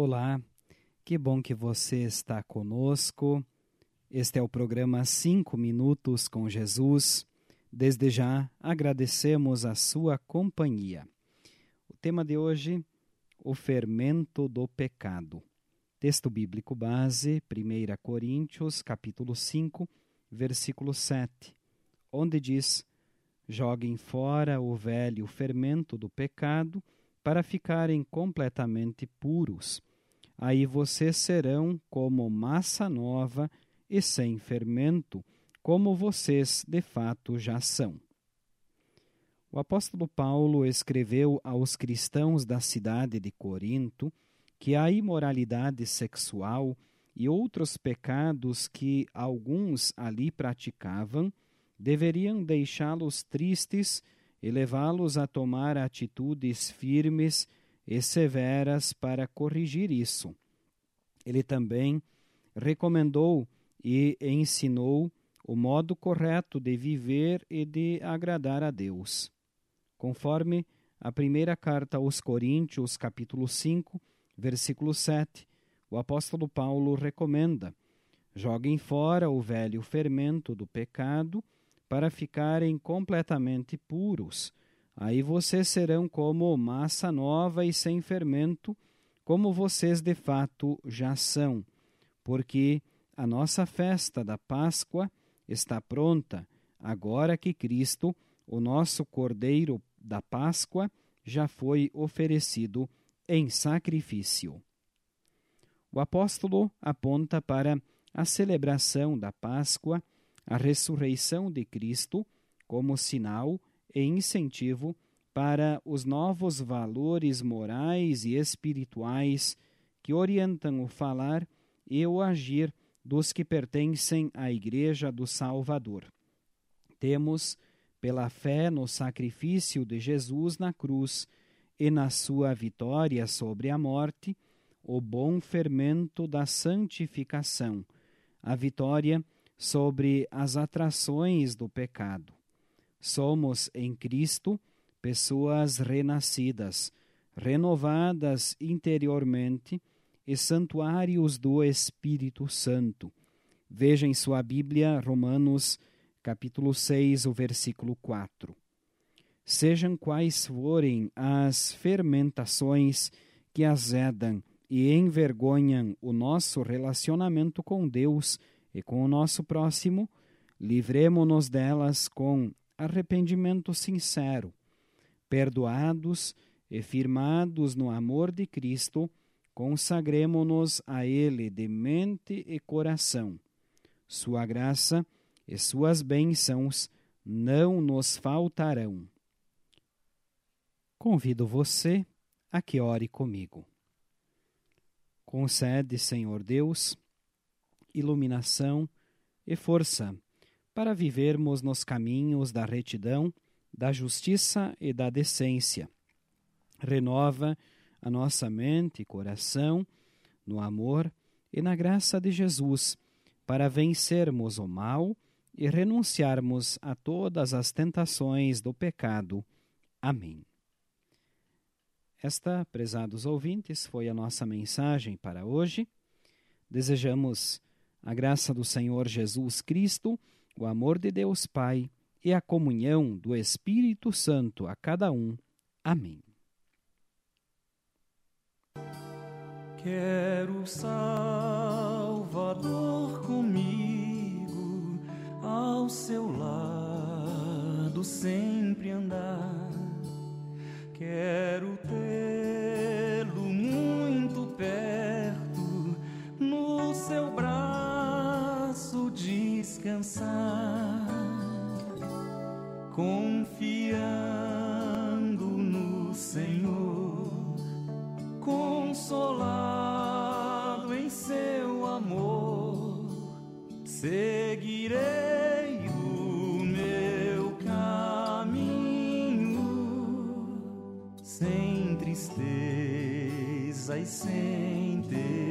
Olá, que bom que você está conosco. Este é o programa Cinco Minutos com Jesus. Desde já agradecemos a sua companhia. O tema de hoje, o fermento do pecado. Texto bíblico base, 1 Coríntios, capítulo 5, versículo 7, onde diz: Joguem fora o velho fermento do pecado para ficarem completamente puros Aí vocês serão como massa nova e sem fermento, como vocês de fato já são. O apóstolo Paulo escreveu aos cristãos da cidade de Corinto que a imoralidade sexual e outros pecados que alguns ali praticavam deveriam deixá-los tristes e levá-los a tomar atitudes firmes e severas para corrigir isso. Ele também recomendou e ensinou o modo correto de viver e de agradar a Deus. Conforme a primeira carta aos Coríntios, capítulo 5, versículo 7, o apóstolo Paulo recomenda: joguem fora o velho fermento do pecado para ficarem completamente puros Aí vocês serão como massa nova e sem fermento, como vocês de fato já são, porque a nossa festa da Páscoa está pronta, agora que Cristo, o nosso Cordeiro da Páscoa, já foi oferecido em sacrifício. O apóstolo aponta para a celebração da Páscoa, a ressurreição de Cristo, como sinal e incentivo para os novos valores morais e espirituais que orientam o falar e o agir dos que pertencem à Igreja do Salvador. Temos, pela fé no sacrifício de Jesus na cruz e na sua vitória sobre a morte, o bom fermento da santificação, a vitória sobre as atrações do pecado. Somos em Cristo pessoas renascidas, renovadas interiormente e santuários do Espírito Santo. Veja em sua Bíblia Romanos capítulo 6, o versículo 4. Sejam quais forem as fermentações que azedam e envergonham o nosso relacionamento com Deus e com o nosso próximo, livremo-nos delas com arrependimento sincero, perdoados e firmados no amor de Cristo, consagremo-nos a Ele de mente e coração. Sua graça e suas bênçãos não nos faltarão. Convido você a que ore comigo. Concede, Senhor Deus, iluminação e força para vivermos nos caminhos da retidão, da justiça e da decência. Renova a nossa mente e coração no amor e na graça de Jesus, para vencermos o mal e renunciarmos a todas as tentações do pecado. Amém. Esta, prezados ouvintes, foi a nossa mensagem para hoje. Desejamos a graça do Senhor Jesus Cristo o amor de Deus Pai e a comunhão do Espírito Santo a cada um. Amém. Quero Salvador comigo, ao seu lado sempre andar. Quero tê-lo confiando no Senhor, consolado em seu amor, seguirei o meu caminho sem tristeza e sem ter